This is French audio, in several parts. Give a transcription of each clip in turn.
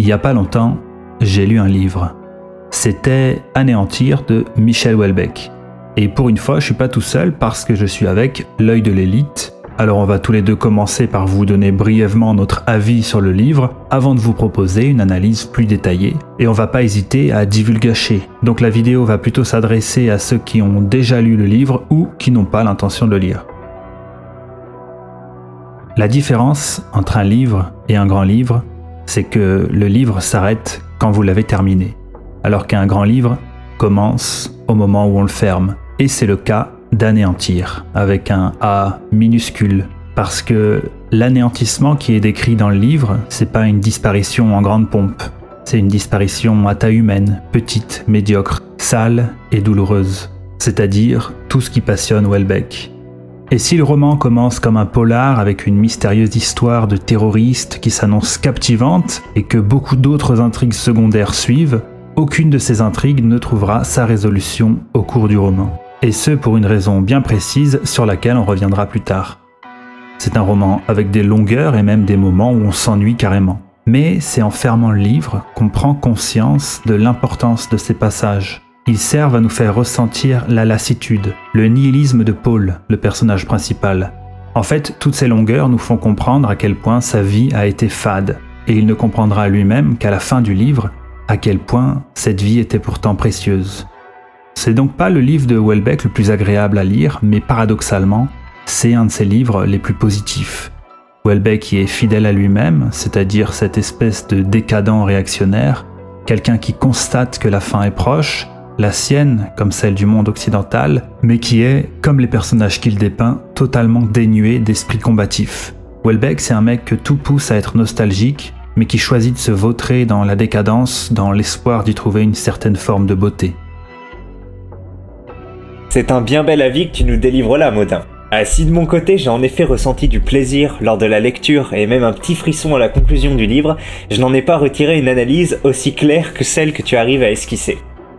il n'y a pas longtemps, j'ai lu un livre. C'était Anéantir de Michel Houellebecq. Et pour une fois, je suis pas tout seul parce que je suis avec l'œil de l'élite. Alors on va tous les deux commencer par vous donner brièvement notre avis sur le livre avant de vous proposer une analyse plus détaillée. Et on va pas hésiter à divulgacher. Donc la vidéo va plutôt s'adresser à ceux qui ont déjà lu le livre ou qui n'ont pas l'intention de le lire. La différence entre un livre et un grand livre, c'est que le livre s'arrête quand vous l'avez terminé, alors qu'un grand livre commence au moment où on le ferme. Et c'est le cas d'anéantir, avec un A minuscule, parce que l'anéantissement qui est décrit dans le livre, c'est pas une disparition en grande pompe, c'est une disparition à taille humaine, petite, médiocre, sale et douloureuse, c'est-à-dire tout ce qui passionne Welbeck. Et si le roman commence comme un polar avec une mystérieuse histoire de terroristes qui s'annonce captivante et que beaucoup d'autres intrigues secondaires suivent, aucune de ces intrigues ne trouvera sa résolution au cours du roman. Et ce pour une raison bien précise sur laquelle on reviendra plus tard. C'est un roman avec des longueurs et même des moments où on s'ennuie carrément. Mais c'est en fermant le livre qu'on prend conscience de l'importance de ces passages. Ils servent à nous faire ressentir la lassitude, le nihilisme de Paul, le personnage principal. En fait, toutes ces longueurs nous font comprendre à quel point sa vie a été fade, et il ne comprendra lui-même qu'à la fin du livre à quel point cette vie était pourtant précieuse. C'est donc pas le livre de Welbeck le plus agréable à lire, mais paradoxalement, c'est un de ses livres les plus positifs. Welbeck y est fidèle à lui-même, c'est-à-dire cette espèce de décadent réactionnaire, quelqu'un qui constate que la fin est proche, la sienne comme celle du monde occidental, mais qui est, comme les personnages qu'il dépeint, totalement dénué d'esprit combatif. Welbeck, c'est un mec que tout pousse à être nostalgique, mais qui choisit de se vautrer dans la décadence dans l'espoir d'y trouver une certaine forme de beauté. C'est un bien bel avis que tu nous délivres là, Modin. Ah, si de mon côté j'ai en effet ressenti du plaisir lors de la lecture et même un petit frisson à la conclusion du livre, je n'en ai pas retiré une analyse aussi claire que celle que tu arrives à esquisser.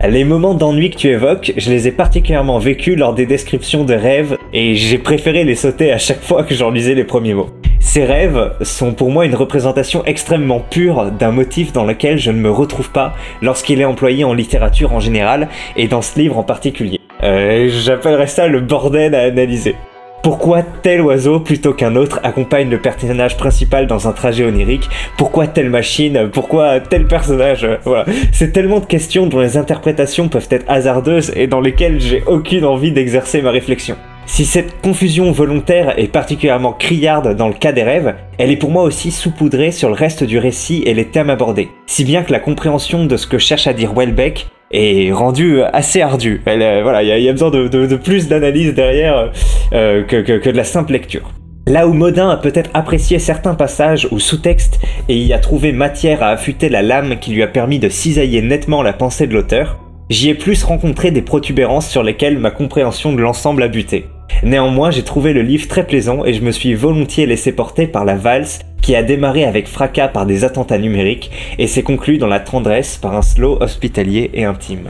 Les moments d'ennui que tu évoques, je les ai particulièrement vécus lors des descriptions de rêves et j'ai préféré les sauter à chaque fois que j'en lisais les premiers mots. Ces rêves sont pour moi une représentation extrêmement pure d'un motif dans lequel je ne me retrouve pas lorsqu'il est employé en littérature en général et dans ce livre en particulier. Euh, J'appellerais ça le bordel à analyser. Pourquoi tel oiseau plutôt qu'un autre accompagne le personnage principal dans un trajet onirique Pourquoi telle machine Pourquoi tel personnage Voilà, c'est tellement de questions dont les interprétations peuvent être hasardeuses et dans lesquelles j'ai aucune envie d'exercer ma réflexion. Si cette confusion volontaire est particulièrement criarde dans le cas des rêves, elle est pour moi aussi saupoudrée sur le reste du récit et les thèmes abordés. Si bien que la compréhension de ce que cherche à dire Welbeck est rendue assez ardue. Euh, voilà, il y, a besoin de, plus d'analyse derrière euh, que, que de la simple lecture. Là où Modin a peut-être apprécié certains passages ou sous-textes et y a trouvé matière à affûter la lame qui lui a permis de cisailler nettement la pensée de l'auteur, j'y ai plus rencontré des protubérances sur lesquelles ma compréhension de l'ensemble a buté. Néanmoins, j'ai trouvé le livre très plaisant et je me suis volontiers laissé porter par la valse qui a démarré avec fracas par des attentats numériques et s'est conclu dans la tendresse par un slow hospitalier et intime.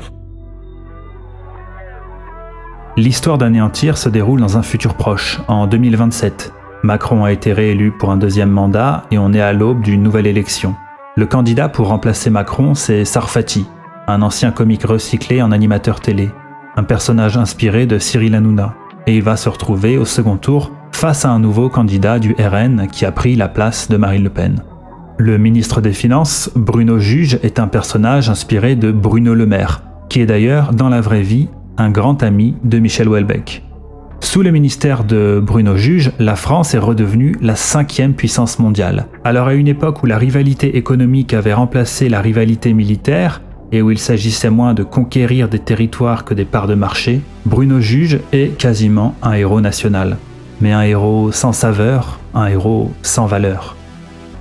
L'histoire d'Anéantir se déroule dans un futur proche, en 2027. Macron a été réélu pour un deuxième mandat et on est à l'aube d'une nouvelle élection. Le candidat pour remplacer Macron, c'est Sarfati, un ancien comique recyclé en animateur télé, un personnage inspiré de Cyril Hanouna et il va se retrouver au second tour face à un nouveau candidat du RN qui a pris la place de Marine Le Pen. Le ministre des Finances, Bruno Juge, est un personnage inspiré de Bruno Le Maire, qui est d'ailleurs, dans la vraie vie, un grand ami de Michel Houellebecq. Sous le ministère de Bruno Juge, la France est redevenue la cinquième puissance mondiale. Alors à une époque où la rivalité économique avait remplacé la rivalité militaire, et où il s'agissait moins de conquérir des territoires que des parts de marché, Bruno Juge est quasiment un héros national. Mais un héros sans saveur, un héros sans valeur.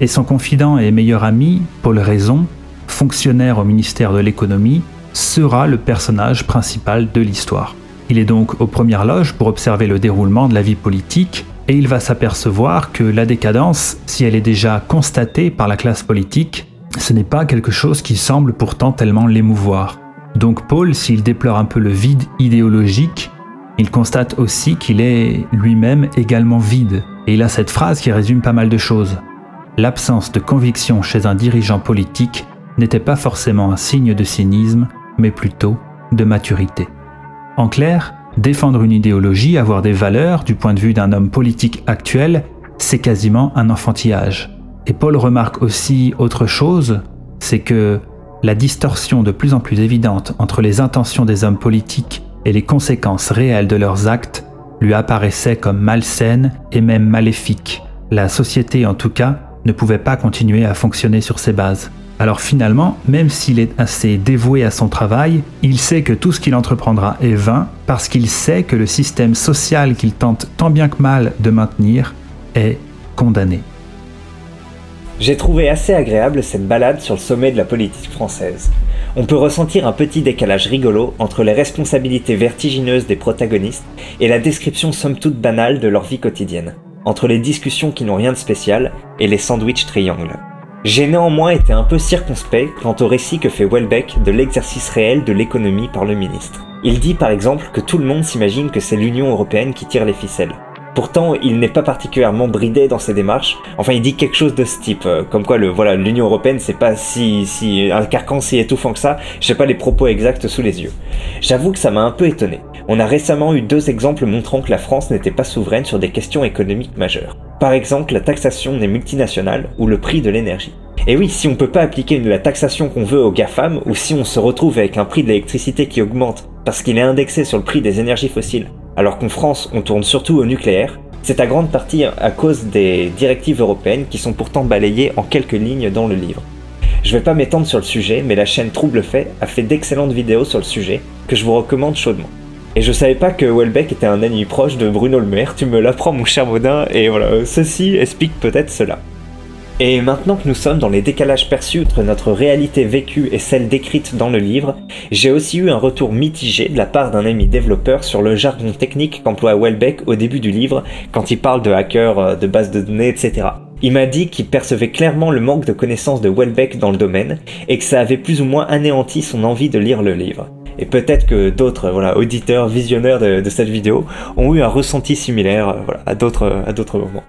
Et son confident et meilleur ami, Paul Raison, fonctionnaire au ministère de l'économie, sera le personnage principal de l'histoire. Il est donc aux premières loges pour observer le déroulement de la vie politique et il va s'apercevoir que la décadence, si elle est déjà constatée par la classe politique, ce n'est pas quelque chose qui semble pourtant tellement l'émouvoir. Donc Paul, s'il déplore un peu le vide idéologique, il constate aussi qu'il est lui-même également vide. Et il a cette phrase qui résume pas mal de choses. l'absence de conviction chez un dirigeant politique n'était pas forcément un signe de cynisme, mais plutôt de maturité. En clair, défendre une idéologie, avoir des valeurs du point de vue d'un homme politique actuel, c'est quasiment un enfantillage. Et Paul remarque aussi autre chose, c'est que la distorsion de plus en plus évidente entre les intentions des hommes politiques et les conséquences réelles de leurs actes lui apparaissait comme malsaine et même maléfique. La société, en tout cas, ne pouvait pas continuer à fonctionner sur ces bases. Alors finalement, même s'il est assez dévoué à son travail, il sait que tout ce qu'il entreprendra est vain parce qu'il sait que le système social qu'il tente tant bien que mal de maintenir est condamné. J'ai trouvé assez agréable cette balade sur le sommet de la politique française. On peut ressentir un petit décalage rigolo entre les responsabilités vertigineuses des protagonistes et la description somme toute banale de leur vie quotidienne, entre les discussions qui n'ont rien de spécial et les sandwichs triangles. J'ai néanmoins été un peu circonspect quant au récit que fait Welbeck de l'exercice réel de l'économie par le ministre. Il dit par exemple que tout le monde s'imagine que c'est l'Union européenne qui tire les ficelles. Pourtant, il n'est pas particulièrement bridé dans ses démarches. Enfin, il dit quelque chose de ce type, euh, comme quoi le voilà, l'Union européenne c'est pas si si un carcan si étouffant que ça. J'ai pas les propos exacts sous les yeux. J'avoue que ça m'a un peu étonné. On a récemment eu deux exemples montrant que la France n'était pas souveraine sur des questions économiques majeures. Par exemple, la taxation des multinationales ou le prix de l'énergie. Et oui, si on peut pas appliquer la taxation qu'on veut aux GAFAM, ou si on se retrouve avec un prix de l'électricité qui augmente parce qu'il est indexé sur le prix des énergies fossiles, alors qu'en France on tourne surtout au nucléaire, c'est à grande partie à cause des directives européennes qui sont pourtant balayées en quelques lignes dans le livre. Je vais pas m'étendre sur le sujet, mais la chaîne Trouble Fait a fait d'excellentes vidéos sur le sujet que je vous recommande chaudement. Et je savais pas que Welbeck était un ami proche de Bruno Le Maire, tu me l'apprends mon cher Baudin, et voilà, ceci explique peut-être cela. Et maintenant que nous sommes dans les décalages perçus entre notre réalité vécue et celle décrite dans le livre, j'ai aussi eu un retour mitigé de la part d'un ami développeur sur le jargon technique qu'emploie Welbeck au début du livre quand il parle de hackers, euh, de bases de données, etc. Il m'a dit qu'il percevait clairement le manque de connaissances de Welbeck dans le domaine et que ça avait plus ou moins anéanti son envie de lire le livre. Et peut-être que d'autres auditeurs, visionneurs de, cette vidéo ont eu un ressenti similaire euh, à d'autres moments.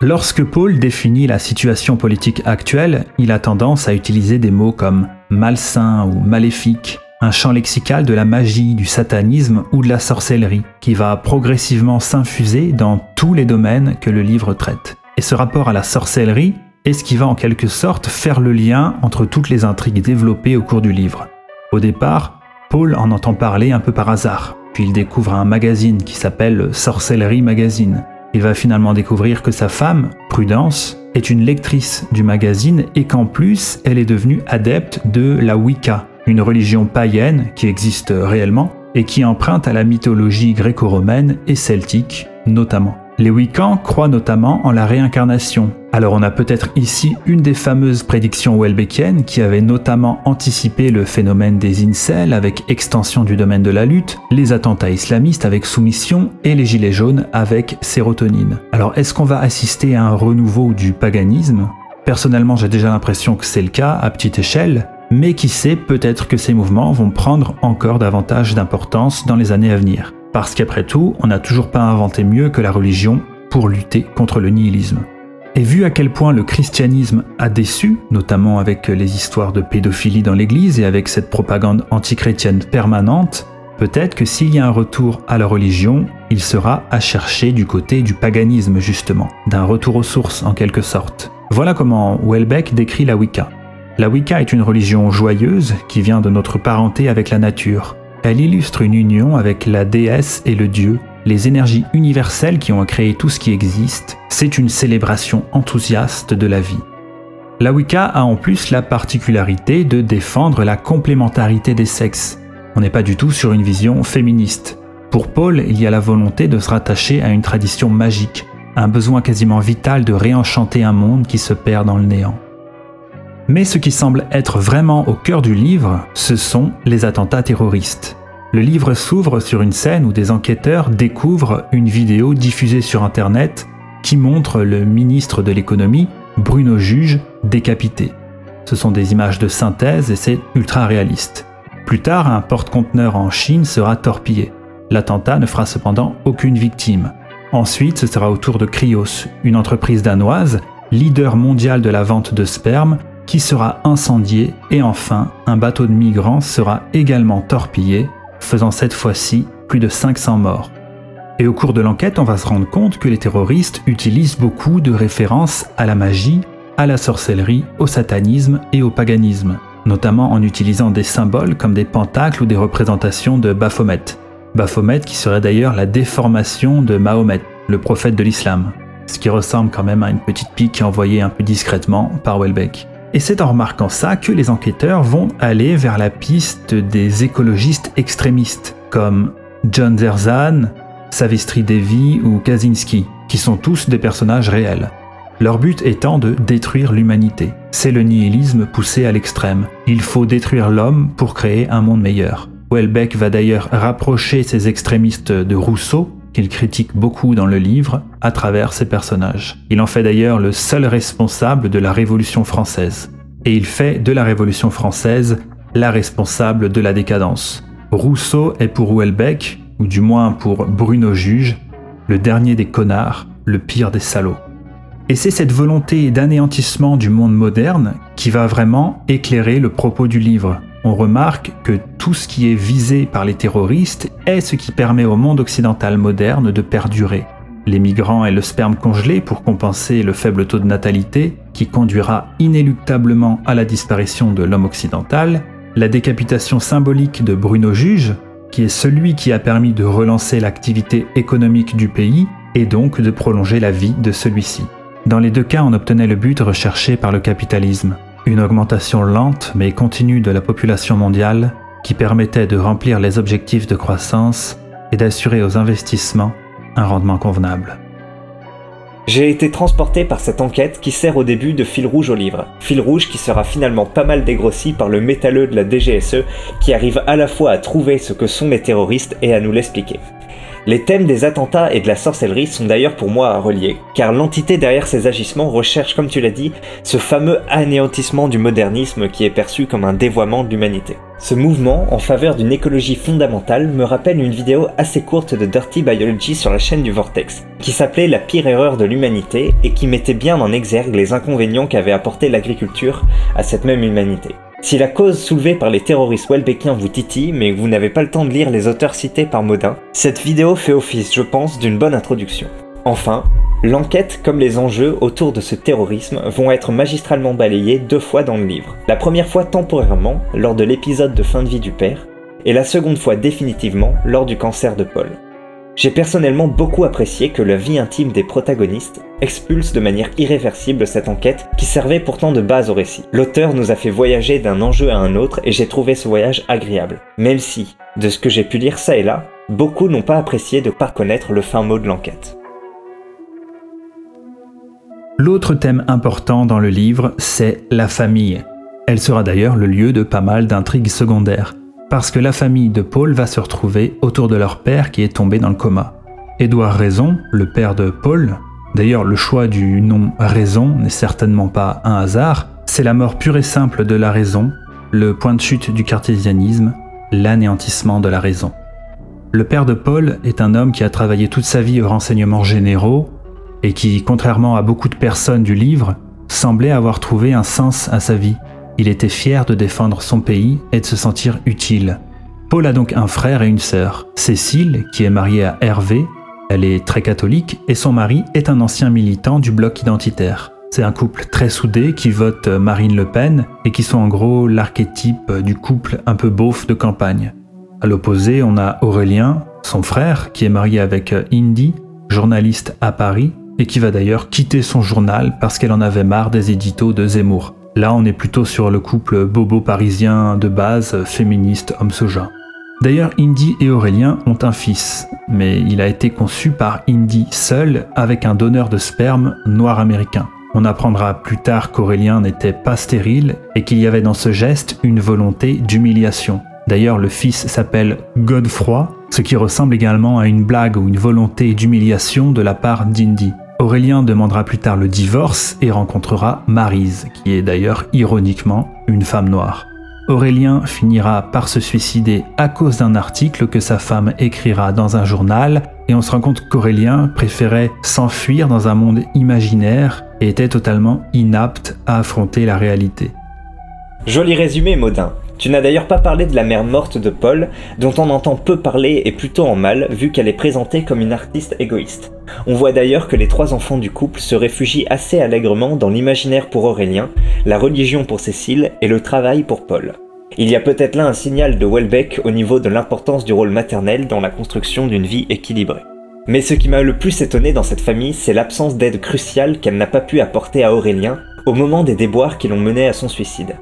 Lorsque Paul définit la situation politique actuelle, il a tendance à utiliser des mots comme malsain ou maléfique, un champ lexical de la magie, du satanisme ou de la sorcellerie, qui va progressivement s'infuser dans tous les domaines que le livre traite. Et ce rapport à la sorcellerie est ce qui va en quelque sorte faire le lien entre toutes les intrigues développées au cours du livre. Au départ, Paul en entend parler un peu par hasard, puis il découvre un magazine qui s'appelle Sorcellerie Magazine, il va finalement découvrir que sa femme, Prudence, est une lectrice du magazine et qu'en plus, elle est devenue adepte de la Wicca, une religion païenne qui existe réellement et qui emprunte à la mythologie gréco-romaine et celtique notamment. Les Wiccans croient notamment en la réincarnation. Alors on a peut-être ici une des fameuses prédictions Welbeckiennes qui avait notamment anticipé le phénomène des incels avec extension du domaine de la lutte, les attentats islamistes avec soumission et les gilets jaunes avec sérotonine. Alors est-ce qu'on va assister à un renouveau du paganisme? Personnellement j'ai déjà l'impression que c'est le cas à petite échelle, mais qui sait, peut-être que ces mouvements vont prendre encore davantage d'importance dans les années à venir. Parce qu'après tout, on n'a toujours pas inventé mieux que la religion pour lutter contre le nihilisme. Et vu à quel point le christianisme a déçu, notamment avec les histoires de pédophilie dans l'Église et avec cette propagande antichrétienne permanente, peut-être que s'il y a un retour à la religion, il sera à chercher du côté du paganisme justement, d'un retour aux sources en quelque sorte. Voilà comment Welbeck décrit la Wicca. La Wicca est une religion joyeuse qui vient de notre parenté avec la nature. Elle illustre une union avec la déesse et le dieu, les énergies universelles qui ont créé tout ce qui existe. C'est une célébration enthousiaste de la vie. La Wicca a en plus la particularité de défendre la complémentarité des sexes. On n'est pas du tout sur une vision féministe. Pour Paul, il y a la volonté de se rattacher à une tradition magique, un besoin quasiment vital de réenchanter un monde qui se perd dans le néant. Mais ce qui semble être vraiment au cœur du livre, ce sont les attentats terroristes. Le livre s'ouvre sur une scène où des enquêteurs découvrent une vidéo diffusée sur Internet qui montre le ministre de l'économie, Bruno Juge, décapité. Ce sont des images de synthèse et c'est ultra réaliste. Plus tard, un porte-conteneur en Chine sera torpillé. L'attentat ne fera cependant aucune victime. Ensuite, ce sera au tour de Cryos, une entreprise danoise, leader mondial de la vente de sperme, qui sera incendiée et enfin, un bateau de migrants sera également torpillé, faisant cette fois-ci plus de 500 morts. Et au cours de l'enquête, on va se rendre compte que les terroristes utilisent beaucoup de références à la magie, à la sorcellerie, au satanisme et au paganisme, notamment en utilisant des symboles comme des pentacles ou des représentations de Baphomet. Baphomet qui serait d'ailleurs la déformation de Mahomet, le prophète de l'islam, ce qui ressemble quand même à une petite pique envoyée un peu discrètement par Welbeck. Et c'est en remarquant ça que les enquêteurs vont aller vers la piste des écologistes extrémistes, comme John Zerzan, Savistri Devi ou Kaczynski, qui sont tous des personnages réels. Leur but étant de détruire l'humanité. C'est le nihilisme poussé à l'extrême. Il faut détruire l'homme pour créer un monde meilleur. Welbeck va d'ailleurs rapprocher ces extrémistes de Rousseau, qu'il critique beaucoup dans le livre, à travers ses personnages. Il en fait d'ailleurs le seul responsable de la Révolution française. Et il fait de la Révolution française la responsable de la décadence. Rousseau est pour Welbeck ou du moins pour Bruno Juge, le dernier des connards, le pire des salauds. Et c'est cette volonté d'anéantissement du monde moderne qui va vraiment éclairer le propos du livre. On remarque que tout ce qui est visé par les terroristes est ce qui permet au monde occidental moderne de perdurer. Les migrants et le sperme congelé pour compenser le faible taux de natalité qui conduira inéluctablement à la disparition de l'homme occidental, la décapitation symbolique de Bruno Juge qui est celui qui a permis de relancer l'activité économique du pays et donc de prolonger la vie de celui-ci. Dans les deux cas, on obtenait le but recherché par le capitalisme, une augmentation lente mais continue de la population mondiale qui permettait de remplir les objectifs de croissance et d'assurer aux investissements un rendement convenable. J'ai été transporté par cette enquête qui sert au début de fil rouge au livre. Fil rouge qui sera finalement pas mal dégrossi par le métalleux de la DGSE qui arrive à la fois à trouver ce que sont les terroristes et à nous l'expliquer. Les thèmes des attentats et de la sorcellerie sont d'ailleurs pour moi à relier, car l'entité derrière ces agissements recherche, comme tu l'as dit, ce fameux anéantissement du modernisme qui est perçu comme un dévoiement de l'humanité. Ce mouvement en faveur d'une écologie fondamentale me rappelle une vidéo assez courte de Dirty Biology sur la chaîne du Vortex, qui s'appelait La pire erreur de l'humanité et qui mettait bien en exergue les inconvénients qu'avait apporté l'agriculture à cette même humanité. Si la cause soulevée par les terroristes welbeckiens vous titille, mais que vous n'avez pas le temps de lire les auteurs cités par Modin, cette vidéo fait office, je pense, d'une bonne introduction. Enfin, l'enquête comme les enjeux autour de ce terrorisme vont être magistralement balayés deux fois dans le livre. La première fois temporairement, lors de l'épisode de fin de vie du père, et la seconde fois définitivement lors du cancer de Paul. J'ai personnellement beaucoup apprécié que la vie intime des protagonistes expulse de manière irréversible cette enquête qui servait pourtant de base au récit. L'auteur nous a fait voyager d'un enjeu à un autre et j'ai trouvé ce voyage agréable. Même si, de ce que j'ai pu lire ça et là, beaucoup n'ont pas apprécié de pas connaître le fin mot de l'enquête. L'autre thème important dans le livre, c'est la famille. Elle sera d'ailleurs le lieu de pas mal d'intrigues secondaires parce que la famille de Paul va se retrouver autour de leur père qui est tombé dans le coma. Édouard Raison, le père de Paul, d'ailleurs le choix du nom Raison n'est certainement pas un hasard, c'est la mort pure et simple de la raison, le point de chute du cartésianisme, l'anéantissement de la raison. Le père de Paul est un homme qui a travaillé toute sa vie aux renseignements généraux et qui, contrairement à beaucoup de personnes du livre, semblait avoir trouvé un sens à sa vie. Il était fier de défendre son pays et de se sentir utile. Paul a donc un frère et une sœur. Cécile, qui est mariée à Hervé, elle est très catholique, et son mari est un ancien militant du bloc identitaire. C'est un couple très soudé qui vote Marine Le Pen et qui sont en gros l'archétype du couple un peu beauf de campagne. À l'opposé, on a Aurélien, son frère, qui est marié avec Indy, journaliste à Paris, et qui va d'ailleurs quitter son journal parce qu'elle en avait marre des éditos de Zemmour. Là, on est plutôt sur le couple bobo parisien de base, féministe, homme soja. D'ailleurs, Indy et Aurélien ont un fils, mais il a été conçu par Indy seul avec un donneur de sperme noir américain. On apprendra plus tard qu'Aurélien n'était pas stérile et qu'il y avait dans ce geste une volonté d'humiliation. D'ailleurs, le fils s'appelle Godefroy, ce qui ressemble également à une blague ou une volonté d'humiliation de la part d'Indy. Aurélien demandera plus tard le divorce et rencontrera Marise, qui est d'ailleurs ironiquement une femme noire. Aurélien finira par se suicider à cause d'un article que sa femme écrira dans un journal, et on se rend compte qu'Aurélien préférait s'enfuir dans un monde imaginaire et était totalement inapte à affronter la réalité. Joli résumé, Maudin. Tu n'as d'ailleurs pas parlé de la mère morte de Paul, dont on entend peu parler et plutôt en mal, vu qu'elle est présentée comme une artiste égoïste. On voit d'ailleurs que les trois enfants du couple se réfugient assez allègrement dans l'imaginaire pour Aurélien, la religion pour Cécile et le travail pour Paul. Il y a peut-être là un signal de Welbeck au niveau de l'importance du rôle maternel dans la construction d'une vie équilibrée. Mais ce qui m'a le plus étonné dans cette famille, c'est l'absence d'aide cruciale qu'elle n'a pas pu apporter à Aurélien au moment des déboires qui l'ont mené à son suicide.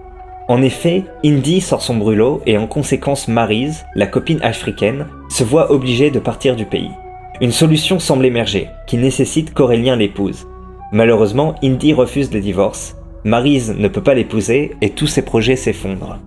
En effet, Indy sort son brûlot et en conséquence Maryse, la copine africaine, se voit obligée de partir du pays. Une solution semble émerger, qui nécessite qu'Aurélien l'épouse. Malheureusement, Indy refuse le divorce, Maryse ne peut pas l'épouser et tous ses projets s'effondrent.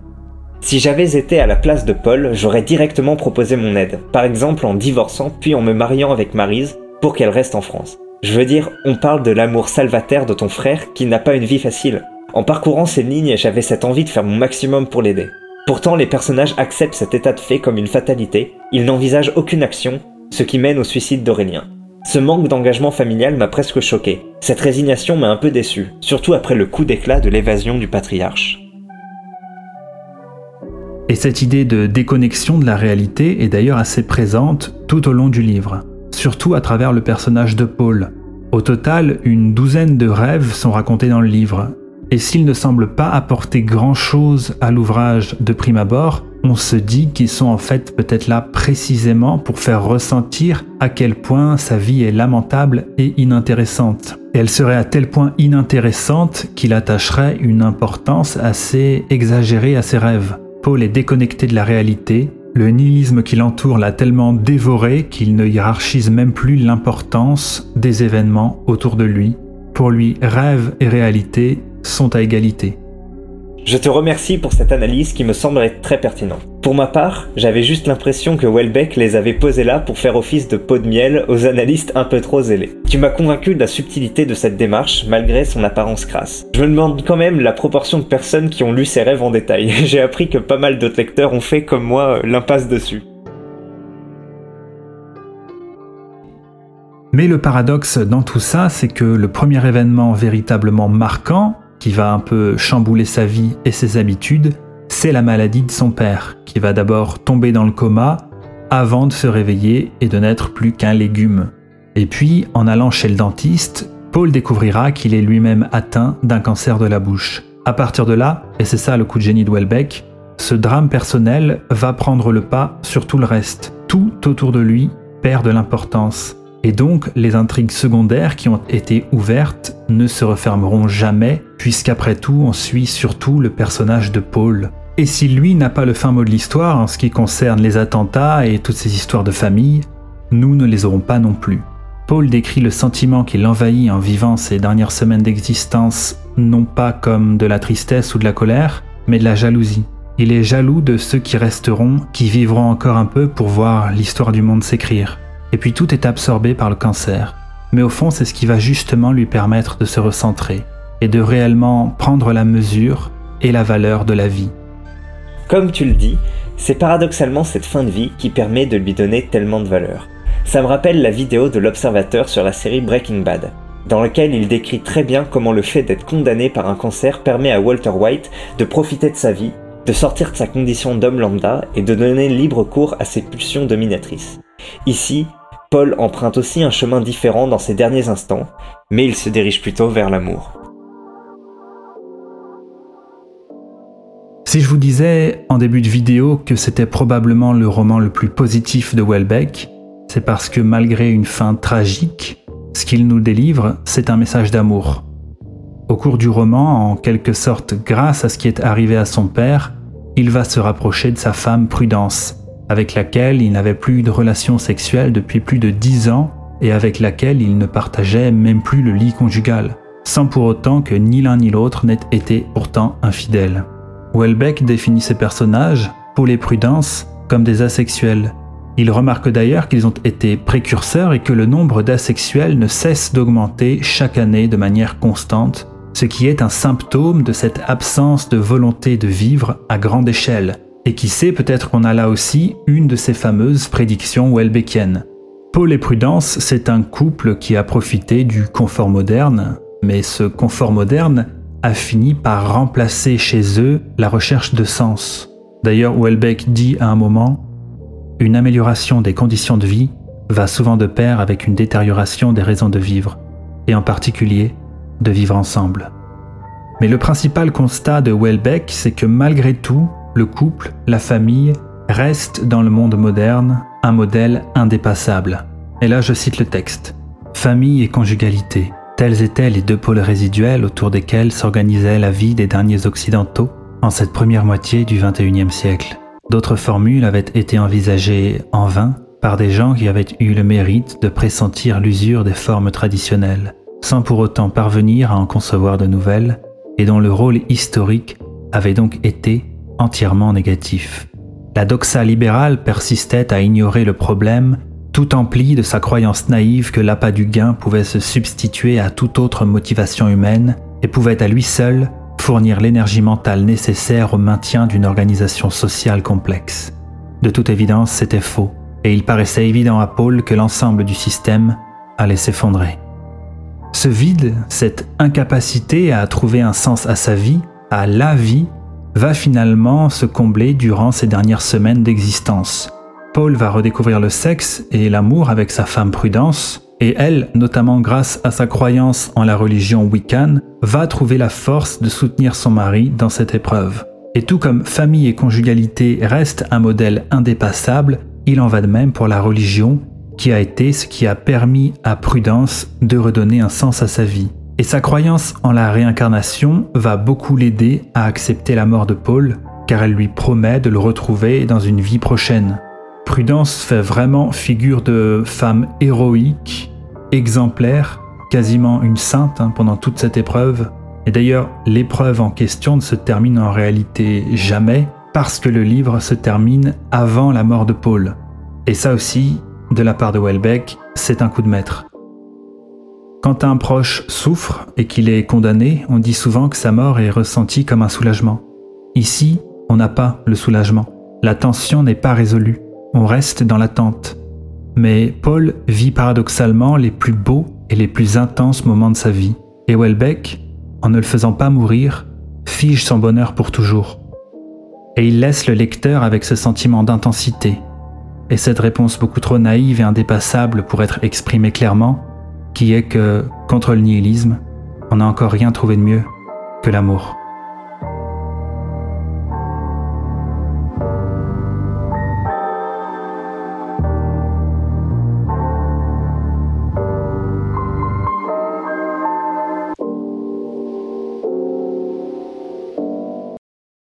Si j'avais été à la place de Paul, j'aurais directement proposé mon aide, par exemple en divorçant puis en me mariant avec Maryse pour qu'elle reste en France. Je veux dire, on parle de l'amour salvataire de ton frère qui n'a pas une vie facile. En parcourant ces lignes, j'avais cette envie de faire mon maximum pour l'aider. Pourtant, les personnages acceptent cet état de fait comme une fatalité, ils n'envisagent aucune action, ce qui mène au suicide d'Aurélien. Ce manque d'engagement familial m'a presque choqué. Cette résignation m'a un peu déçu, surtout après le coup d'éclat de l'évasion du patriarche. Et cette idée de déconnexion de la réalité est d'ailleurs assez présente tout au long du livre, surtout à travers le personnage de Paul. Au total, une douzaine de rêves sont racontés dans le livre, et s'ils ne semblent pas apporter grand-chose à l'ouvrage de prime abord, on se dit qu'ils sont en fait peut-être là précisément pour faire ressentir à quel point sa vie est lamentable et inintéressante. Et elle serait à tel point inintéressante qu'il attacherait une importance assez exagérée à ses rêves. Paul est déconnecté de la réalité, le nihilisme qui l'entoure l'a tellement dévoré qu'il ne hiérarchise même plus l'importance des événements autour de lui. Pour lui, rêve et réalité sont à égalité. Je te remercie pour cette analyse qui me semble être très pertinente. Pour ma part, j'avais juste l'impression que Welbeck les avait posés là pour faire office de pot de miel aux analystes un peu trop zélés. Tu m'as convaincu de la subtilité de cette démarche malgré son apparence crasse. Je me demande quand même la proportion de personnes qui ont lu ses rêves en détail. J'ai appris que pas mal d'autres lecteurs ont fait comme moi l'impasse dessus. Mais le paradoxe dans tout ça, c'est que le premier événement véritablement marquant, qui va un peu chambouler sa vie et ses habitudes, c'est la maladie de son père, qui va d'abord tomber dans le coma avant de se réveiller et de n'être plus qu'un légume. Et puis, en allant chez le dentiste, Paul découvrira qu'il est lui-même atteint d'un cancer de la bouche. À partir de là, et c'est ça le coup de génie de Welbeck, ce drame personnel va prendre le pas sur tout le reste. Tout autour de lui perd de l'importance. Et donc, les intrigues secondaires qui ont été ouvertes ne se refermeront jamais, puisqu'après tout, on suit surtout le personnage de Paul. Et si lui n'a pas le fin mot de l'histoire en ce qui concerne les attentats et toutes ces histoires de famille, nous ne les aurons pas non plus. Paul décrit le sentiment qui l'envahit en vivant ses dernières semaines d'existence non pas comme de la tristesse ou de la colère, mais de la jalousie. Il est jaloux de ceux qui resteront, qui vivront encore un peu pour voir l'histoire du monde s'écrire et puis tout est absorbé par le cancer. Mais au fond, c'est ce qui va justement lui permettre de se recentrer et de réellement prendre la mesure et la valeur de la vie. Comme tu le dis, c'est paradoxalement cette fin de vie qui permet de lui donner tellement de valeur. Ça me rappelle la vidéo de l'observateur sur la série Breaking Bad, dans laquelle il décrit très bien comment le fait d'être condamné par un cancer permet à Walter White de profiter de sa vie, de sortir de sa condition d'homme lambda et de donner libre cours à ses pulsions dominatrices. Ici, Paul emprunte aussi un chemin différent dans ses derniers instants, mais il se dirige plutôt vers l'amour. Si je vous disais en début de vidéo que c'était probablement le roman le plus positif de Welbeck, c'est parce que malgré une fin tragique, ce qu'il nous délivre, c'est un message d'amour. Au cours du roman, en quelque sorte grâce à ce qui est arrivé à son père, il va se rapprocher de sa femme Prudence, avec laquelle il n'avait plus de relation sexuelle depuis plus de dix ans et avec laquelle il ne partageait même plus le lit conjugal, sans pour autant que ni l'un ni l'autre n'ait été pourtant infidèles. Welbeck définit ces personnages, pour les prudences, comme des asexuels. Il remarque d'ailleurs qu'ils ont été précurseurs et que le nombre d'asexuels ne cesse d'augmenter chaque année de manière constante, ce qui est un symptôme de cette absence de volonté de vivre à grande échelle. Et qui sait, peut-être qu'on a là aussi une de ces fameuses prédictions Welbeckiennes. Paul et Prudence, c'est un couple qui a profité du confort moderne, mais ce confort moderne a fini par remplacer chez eux la recherche de sens. D'ailleurs, Welbeck dit à un moment Une amélioration des conditions de vie va souvent de pair avec une détérioration des raisons de vivre, et en particulier de vivre ensemble. Mais le principal constat de Welbeck, c'est que malgré tout, le couple, la famille, reste dans le monde moderne un modèle indépassable. Et là je cite le texte. Famille et conjugalité, tels étaient les deux pôles résiduels autour desquels s'organisait la vie des derniers occidentaux en cette première moitié du XXIe siècle. D'autres formules avaient été envisagées en vain par des gens qui avaient eu le mérite de pressentir l'usure des formes traditionnelles, sans pour autant parvenir à en concevoir de nouvelles, et dont le rôle historique avait donc été entièrement négatif. La doxa libérale persistait à ignorer le problème, tout empli de sa croyance naïve que l'appât du gain pouvait se substituer à toute autre motivation humaine et pouvait à lui seul fournir l'énergie mentale nécessaire au maintien d'une organisation sociale complexe. De toute évidence, c'était faux, et il paraissait évident à Paul que l'ensemble du système allait s'effondrer. Ce vide, cette incapacité à trouver un sens à sa vie, à la vie, va finalement se combler durant ces dernières semaines d'existence. Paul va redécouvrir le sexe et l'amour avec sa femme Prudence, et elle, notamment grâce à sa croyance en la religion Wiccan, va trouver la force de soutenir son mari dans cette épreuve. Et tout comme famille et conjugalité restent un modèle indépassable, il en va de même pour la religion, qui a été ce qui a permis à Prudence de redonner un sens à sa vie. Et sa croyance en la réincarnation va beaucoup l'aider à accepter la mort de Paul, car elle lui promet de le retrouver dans une vie prochaine. Prudence fait vraiment figure de femme héroïque, exemplaire, quasiment une sainte hein, pendant toute cette épreuve. Et d'ailleurs, l'épreuve en question ne se termine en réalité jamais, parce que le livre se termine avant la mort de Paul. Et ça aussi, de la part de Welbeck, c'est un coup de maître. Quand un proche souffre et qu'il est condamné, on dit souvent que sa mort est ressentie comme un soulagement. Ici, on n'a pas le soulagement. La tension n'est pas résolue. On reste dans l'attente. Mais Paul vit paradoxalement les plus beaux et les plus intenses moments de sa vie. Et Welbeck, en ne le faisant pas mourir, fige son bonheur pour toujours. Et il laisse le lecteur avec ce sentiment d'intensité. Et cette réponse beaucoup trop naïve et indépassable pour être exprimée clairement, qui est que, contre le nihilisme, on n'a encore rien trouvé de mieux que l'amour.